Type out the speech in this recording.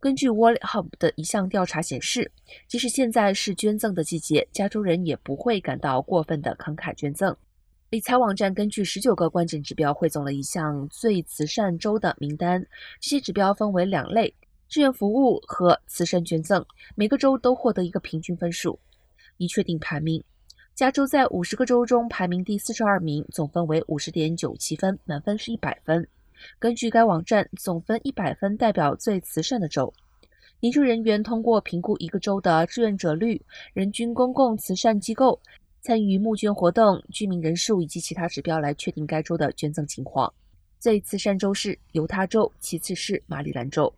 根据 Wallet Hub 的一项调查显示，即使现在是捐赠的季节，加州人也不会感到过分的慷慨捐赠。理财网站根据十九个关键指标汇总了一项最慈善州的名单，这些指标分为两类：志愿服务和慈善捐赠。每个州都获得一个平均分数，以确定排名。加州在五十个州中排名第四十二名，总分为五十点九七分，满分是一百分。根据该网站，总分一百分代表最慈善的州。研究人员通过评估一个州的志愿者率、人均公共慈善机构参与募捐活动、居民人数以及其他指标来确定该州的捐赠情况。最慈善州是犹他州，其次是马里兰州。